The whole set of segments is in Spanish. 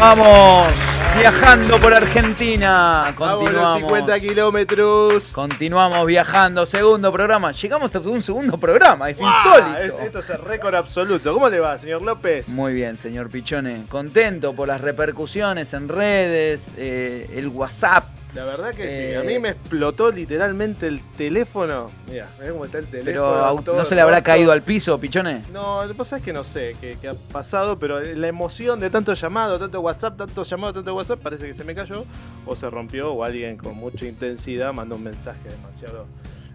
Vamos viajando por Argentina. Continuamos. 50 kilómetros. Continuamos viajando. Segundo programa. Llegamos a un segundo programa. Es insólito. esto es el récord absoluto. ¿Cómo le va, señor López? Muy bien, señor Pichone. Contento por las repercusiones en redes, eh, el WhatsApp la verdad que sí. A mí eh, me explotó literalmente el teléfono. Mira, mirá cómo está el teléfono. Pero ¿no se le habrá caído al piso, pichone? No, lo que pasa es que no sé qué, ha pasado, pero la emoción de tanto llamado, tanto WhatsApp, tanto llamado, tanto WhatsApp, parece que se me cayó o se rompió o alguien con mucha intensidad mandó un mensaje demasiado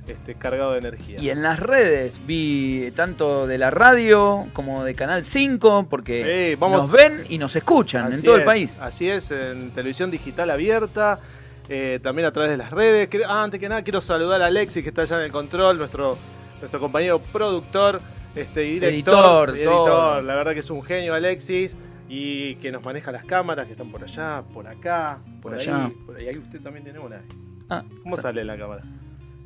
este, cargado de energía. Y en las redes vi tanto de la radio como de Canal 5, porque nos ven y nos escuchan en todo el país. Así es, en televisión digital abierta. Eh, también a través de las redes. Ah, antes que nada quiero saludar a Alexis que está allá en el control, nuestro, nuestro compañero productor, este, director, editor, editor. La verdad que es un genio Alexis y que nos maneja las cámaras que están por allá, por acá, por, allá. Por ahí usted también tiene una. Ah, ¿Cómo sale la cámara?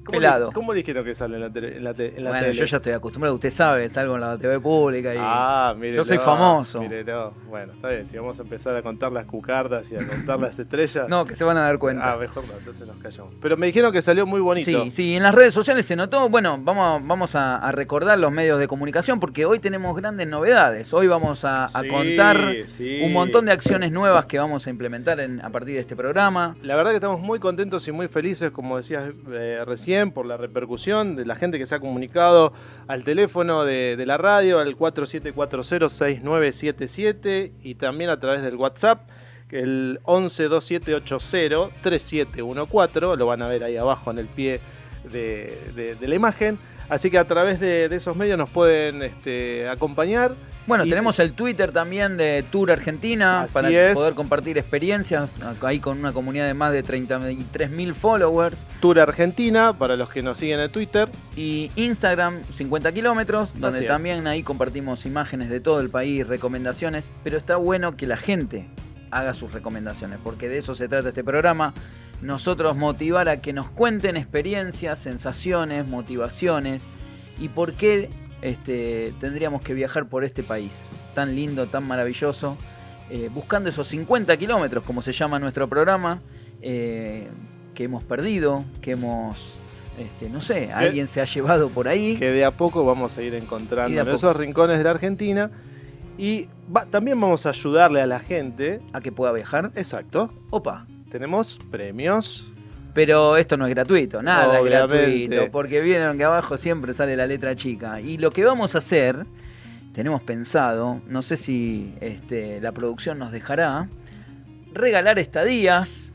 ¿Cómo, ¿Cómo dijeron que sale en la, tele, en la, bueno, yo ya estoy acostumbrado, usted sabe, salgo en la TV pública y ah, mire, yo soy famoso. Mire, Bueno, está bien, si vamos a empezar a contar las cucardas y a contar las estrellas. No, que se van a dar cuenta. Ah, mejor no, entonces nos callamos. Pero me dijeron que salió muy bonito. Sí, sí, en las redes sociales se notó. Bueno, vamos, vamos a, recordar los medios de comunicación porque hoy tenemos grandes novedades. Hoy vamos a, contar un montón de acciones nuevas que vamos a implementar a partir de este programa. La verdad que estamos muy contentos y muy felices, como decías eh, recién, por la repercusión de la gente que se ha comunicado al teléfono de, la radio, al 47406977 y también a través del WhatsApp, el 1127803714, lo van a ver ahí abajo en el pie de la imagen. Así que a través de, esos medios nos pueden este, acompañar. Bueno, tenemos el Twitter también de Tour Argentina para poder compartir experiencias ahí con una comunidad de más de 33.000 followers. Tour Argentina para los que nos siguen en Twitter. Y Instagram 50 kilómetros, donde también ahí compartimos imágenes de todo el país, recomendaciones. Pero está bueno que la gente haga sus recomendaciones, porque de eso se trata este programa nosotros motivar a que nos cuenten experiencias, sensaciones, motivaciones y por qué este, tendríamos que viajar por este país tan lindo, tan maravilloso, eh, buscando esos 50 kilómetros, como se llama nuestro programa, eh, que hemos perdido, que hemos, este, no sé, alguien se ha llevado por ahí. Que de a poco vamos a ir encontrando en esos rincones de la Argentina. Y también vamos a ayudarle a la gente. A que pueda viajar. Exacto. Opa tenemos premios. Pero esto no es gratuito, nada es gratuito, porque vieron que abajo siempre sale la letra chica. Y lo que vamos a hacer, tenemos pensado, no sé si este, la producción nos dejará, regalar estadías,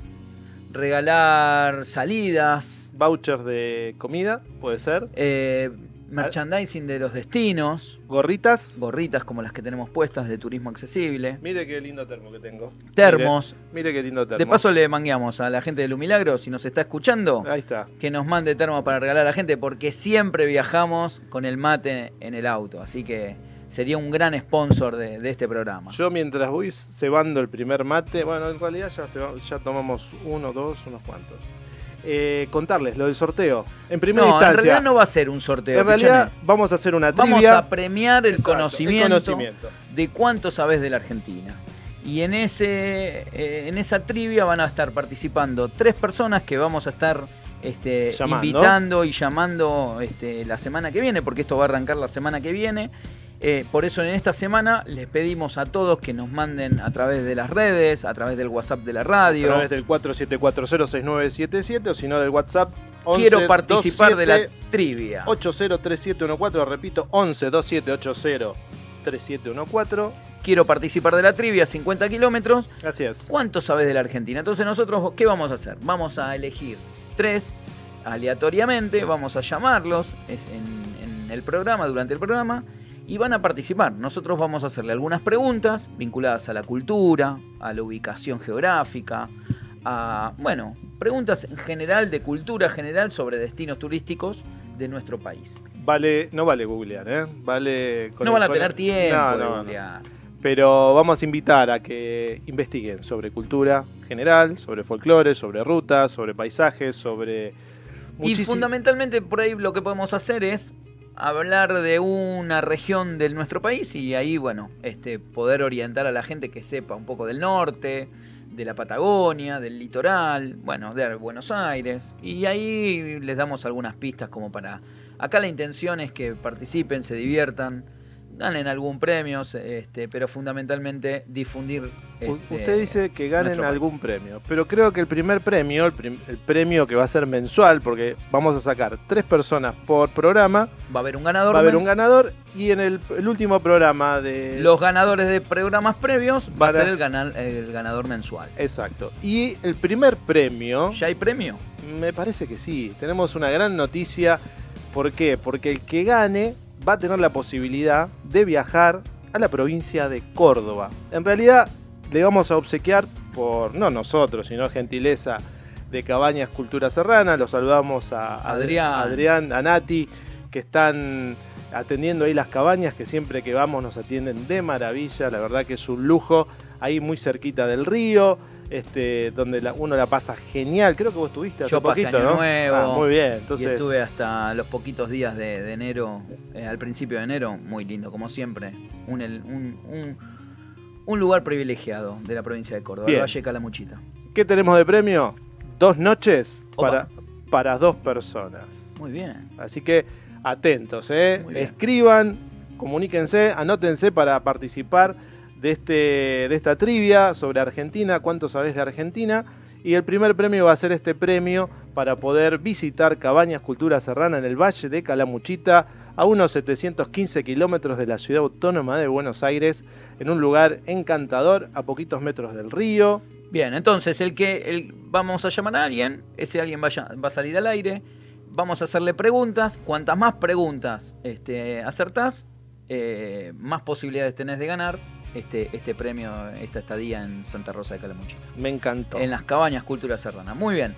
regalar salidas. Vouchers de comida, puede ser. Eh, merchandising de los destinos. Gorritas. Gorritas como las que tenemos puestas de turismo accesible. Mire qué lindo termo que tengo. Termos. Mire, qué lindo termo. De paso le mangueamos a la gente de Lumilagro, si nos está escuchando, Ahí está. que nos mande termo para regalar a la gente, porque siempre viajamos con el mate en el auto. Así que sería un gran sponsor de, este programa. Yo mientras voy cebando el primer mate, bueno, en realidad ya, ya tomamos uno, dos, unos cuantos. Eh, contarles lo del sorteo. En primera instancia. En realidad no va a ser un sorteo. En realidad vamos a hacer una trivia. Vamos a premiar el, conocimiento, de cuánto sabes de la Argentina. Y en, ese, eh, en esa trivia van a estar participando tres personas que vamos a estar este, invitando y llamando este, la semana que viene, porque esto va a arrancar la semana que viene. Eh, por eso en esta semana les pedimos a todos que nos manden a través de las redes, a través del WhatsApp de la radio. A través del 47406977 o si no del WhatsApp. 11 Quiero participar de la trivia. 803714, repito, 1127803714. Quiero participar de la trivia, 50 kilómetros. Gracias. ¿Cuánto sabes de la Argentina? Entonces nosotros, ¿qué vamos a hacer? Vamos a elegir tres aleatoriamente, vamos a llamarlos en el programa, durante el programa y van a participar. Nosotros vamos a hacerle algunas preguntas vinculadas a la cultura, a la ubicación geográfica, a, bueno, preguntas en general de cultura general sobre destinos turísticos de nuestro país. Vale, no vale googlear, ¿eh? Vale no van a tener tiempo de googlear. Pero vamos a invitar a que investiguen sobre cultura general, sobre folclore, sobre rutas, sobre paisajes, sobre... Y fundamentalmente por ahí lo que podemos hacer es hablar de una región de nuestro país y ahí, bueno, este, poder orientar a la gente que sepa un poco del norte, de la Patagonia, del litoral, bueno, de Buenos Aires. Y ahí les damos algunas pistas como para... Acá la intención es que participen, se diviertan, ganen algún premio, este, pero fundamentalmente difundir. Este, Usted dice que ganen algún premio, pero creo que el primer premio, el, premio que va a ser mensual, porque vamos a sacar tres personas por programa. Va a haber un ganador. Va a haber un ganador y en el, último programa de. Los ganadores de programas previos va a ser el, el ganador mensual. Exacto. Y el primer premio. ¿Ya hay premio? Me parece que sí. Tenemos una gran noticia. ¿Por qué? Porque el que gane va a tener la posibilidad de viajar a la provincia de Córdoba. En realidad le vamos a obsequiar por, no nosotros, sino gentileza de Cabañas Cultura Serrana. Los saludamos a Adrián, Adrián a Nati, que están atendiendo ahí las cabañas, que siempre que vamos nos atienden de maravilla. La verdad que es un lujo, ahí muy cerquita del río este, donde uno la pasa genial. Creo que vos estuviste hace Yo pasé poquito, año nuevo. Ah, muy bien. Entonces... Y estuve hasta los poquitos días de, enero, eh, al principio de enero, muy lindo, como siempre. Un, un, un, lugar privilegiado de la provincia de Córdoba, el Valle Calamuchita. ¿Qué tenemos de premio? Dos noches para, para dos personas. Muy bien. Así que atentos, ¿eh? escriban, comuníquense, anótense para participar de, este, de esta trivia sobre Argentina, cuánto sabes de Argentina. Y el primer premio va a ser este premio para poder visitar Cabañas Cultura Serrana en el Valle de Calamuchita, a unos 715 kilómetros de la ciudad autónoma de Buenos Aires, en un lugar encantador, a poquitos metros del río. Bien, entonces el que el, vamos a llamar a alguien, ese alguien va a salir al aire, vamos a hacerle preguntas, cuantas más preguntas este, acertás, eh, más posibilidades tenés de ganar este, este premio, esta estadía en Santa Rosa de Calamuchita. Me encantó. En las cabañas Cultura Serrana. Muy bien.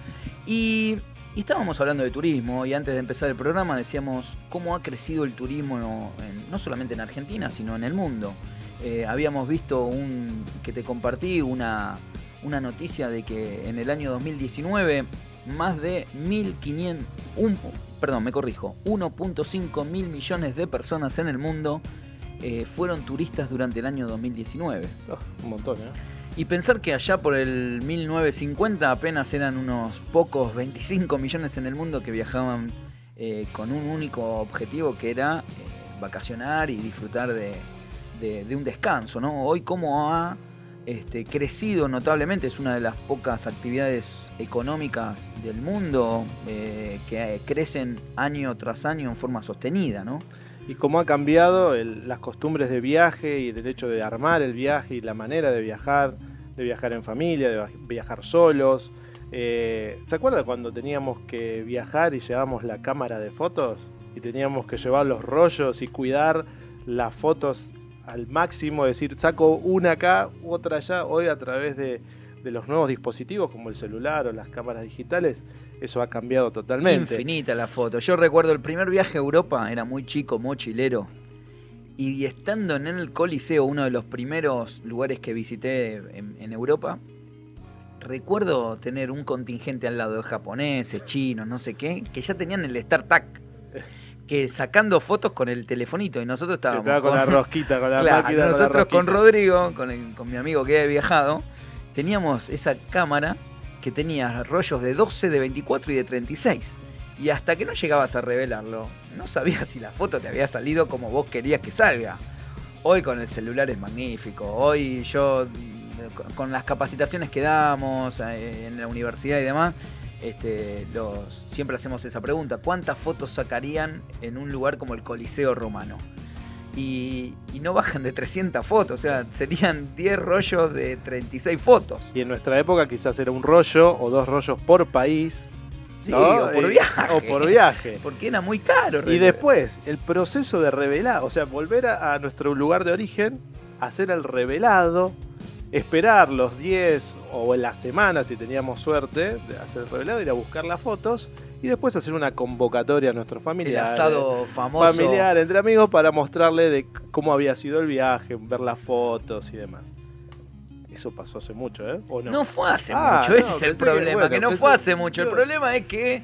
Y, estábamos hablando de turismo y antes de empezar el programa decíamos cómo ha crecido el turismo no, solamente en Argentina, sino en el mundo. Eh, habíamos visto un que te compartí una, una noticia de que en el año 2019 más de 1.500, perdón, me corrijo, 1.5 mil millones de personas en el mundo eh, fueron turistas durante el año 2019. Ah, un montón, ¿eh? Y pensar que allá por el 1950 apenas eran unos pocos 25 millones en el mundo que viajaban eh, con un único objetivo que era eh, vacacionar y disfrutar de, un descanso. ¿no? Hoy como ha este, crecido notablemente, es una de las pocas actividades económicas del mundo que crecen año tras año en forma sostenida. ¿no? Y cómo ha cambiado las costumbres de viaje y el hecho de armar el viaje y la manera de viajar, de viajar en familia, de viajar solos. Eh, ¿Se acuerda cuando teníamos que viajar y llevábamos la cámara de fotos y teníamos que llevar los rollos y cuidar las fotos al máximo? Decir, saco una acá, otra allá, hoy a través de, de los nuevos dispositivos como el celular o las cámaras digitales eso ha cambiado totalmente. Infinita la foto. Yo recuerdo el primer viaje a Europa, era muy chico, mochilero. Y estando en el Coliseo, uno de los primeros lugares que visité en, Europa, recuerdo tener un contingente al lado de japoneses, chinos, no sé qué, que ya tenían el StarTac. Que sacando fotos con el telefonito y nosotros estábamos. con, la rosquita, con la máquina. Nosotros con, Rodrigo, con, con mi amigo que había viajado, teníamos esa cámara que tenía rollos de 12, de 24 y de 36. Y hasta que no llegabas a revelarlo, no sabías si la foto te había salido como vos querías que salga. Hoy con el celular es magnífico. Hoy yo, con las capacitaciones que damos eh, en la universidad y demás, este, los, siempre hacemos esa pregunta. ¿Cuántas fotos sacarían en un lugar como el Coliseo Romano? Y, no bajan de 300 fotos, o sea, serían 10 rollos de 36 fotos. Y en nuestra época quizás era un rollo o dos rollos por país. Sí, o por viaje. O por viaje. Porque era muy caro. Y después, el proceso de revelar, o sea, volver a, nuestro lugar de origen, hacer el revelado, esperar los 10 o en la semana, si teníamos suerte, de hacer el revelado, ir a buscar las fotos y después hacer una convocatoria a nuestros familiares. El asado famoso. Familiar, entre amigos, para mostrarle de cómo había sido el viaje, ver las fotos y demás. Eso pasó hace mucho, ¿eh? ¿O no? no fue hace ah, mucho, ese es el problema, que, no fue hace mucho. El problema es que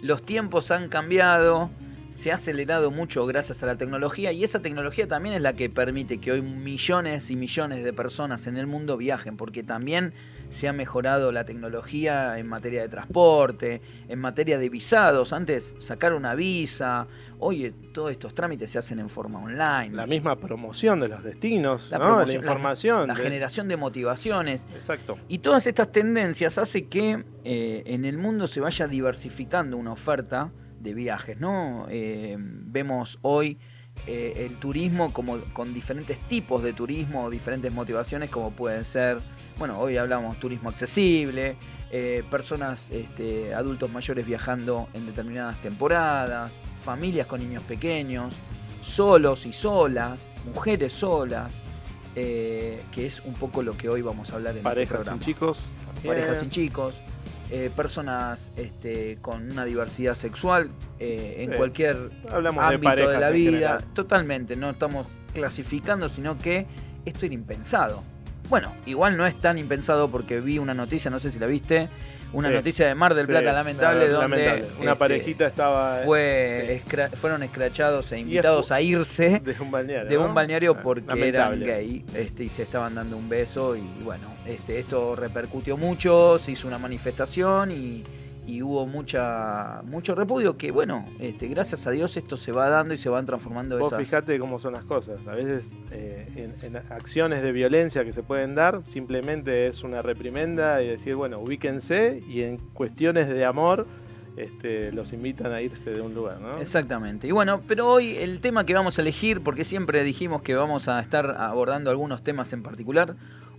los tiempos han cambiado, se ha acelerado mucho gracias a la tecnología y esa tecnología también es la que permite que hoy millones y millones de personas en el mundo viajen, porque también se ha mejorado la tecnología en materia de transporte, en materia de visados. Antes sacar una visa, hoy todos estos trámites se hacen en forma online. La misma promoción de los destinos, la, información. La, generación de motivaciones. Exacto. Y todas estas tendencias hace que eh, en el mundo se vaya diversificando una oferta de viajes, ¿no? Eh, vemos hoy eh, el turismo como con diferentes tipos de turismo, diferentes motivaciones, como pueden ser, bueno, hoy hablamos turismo accesible, eh, personas, este, adultos mayores viajando en determinadas temporadas, familias con niños pequeños, solos y solas, mujeres solas, que es un poco lo que hoy vamos a hablar en este Parejas sin chicos. Parejas sin chicos. Eh, personas este, con una diversidad sexual eh, en cualquier ámbito de, la vida. Totalmente, no estamos clasificando, sino que esto era impensado. Bueno, igual no es tan impensado porque vi una noticia, no sé si la viste, una noticia de Mar del Plata lamentable donde una este, parejita estaba fue fueron escrachados e invitados a irse de un balneario, de un balneario porque eran gay este, y se estaban dando un beso y bueno, este, esto repercutió mucho, se hizo una manifestación y y hubo mucha mucho repudio que bueno este, gracias a Dios esto se va dando y se van transformando vos fíjate cómo son las cosas a veces eh, en, acciones de violencia que se pueden dar simplemente es una reprimenda y decir bueno ubíquense y en cuestiones de amor este, los invitan a irse de un lugar, ¿no? Exactamente. Y bueno, pero hoy el tema que vamos a elegir, porque siempre dijimos que vamos a estar abordando algunos temas en particular,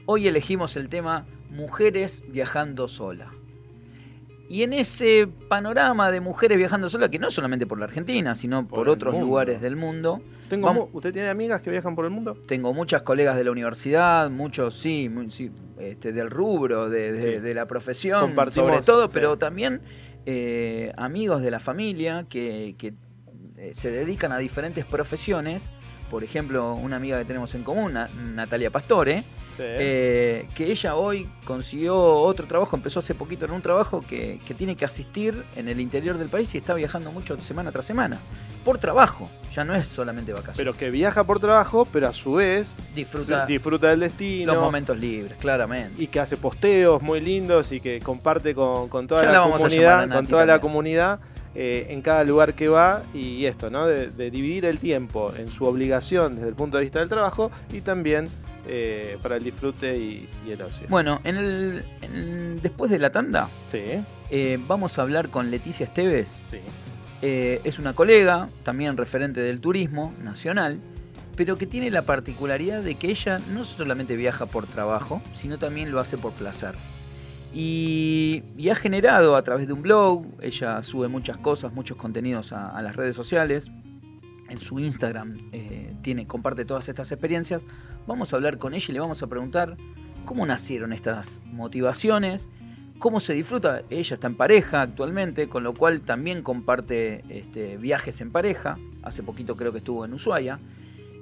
hoy elegimos el tema mujeres viajando sola. Y en ese panorama de mujeres viajando solas, que no solamente por la Argentina, sino por, otros lugares del mundo. Tengo, ¿Usted tiene amigas que viajan por el mundo? Tengo muchas colegas de la universidad, muchos, sí, este, del rubro, de, la profesión, sobre todo, pero también eh, amigos de la familia que, eh, se dedican a diferentes profesiones. Por ejemplo, una amiga que tenemos en común, Natalia Pastore, eh, que ella hoy consiguió otro trabajo, empezó hace poquito en un trabajo que, tiene que asistir en el interior del país y está viajando mucho semana tras semana. Por trabajo, ya no es solamente vacaciones. Pero que viaja por trabajo, pero a su vez disfruta, disfruta del destino. Los momentos libres, claramente. Y que hace posteos muy lindos y que comparte con, toda la, comunidad. Con toda la comunidad. Eh, en cada lugar que va y esto, ¿no? De, de, dividir el tiempo en su obligación desde el punto de vista del trabajo y también eh, para el disfrute y, el ocio. Bueno, en el, después de la tanda, sí. Eh, vamos a hablar con Leticia Esteves. Sí. Es una colega, también referente del turismo nacional, pero que tiene la particularidad de que ella no solamente viaja por trabajo, sino también lo hace por placer. Y, ha generado a través de un blog, ella sube muchas cosas, muchos contenidos a las redes sociales, en su Instagram eh, tiene, comparte todas estas experiencias. Vamos a hablar con ella y le vamos a preguntar cómo nacieron estas motivaciones, cómo se disfruta. Ella está en pareja actualmente, con lo cual también comparte este, viajes en pareja. Hace poquito creo que estuvo en Ushuaia.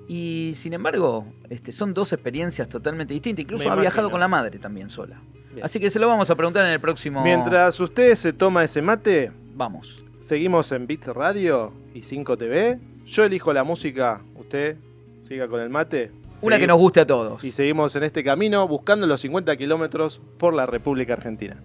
Y sin embargo, este, son dos experiencias totalmente distintas. Incluso ha viajado con la madre también sola. Así que se lo vamos a preguntar en el próximo. Mientras usted se toma ese mate, vamos. Seguimos en Bits Radio y 5 TV yo elijo la música, usted siga con el mate. Una que nos guste a todos. Y seguimos en este camino buscando los 50 kilómetros por la República Argentina.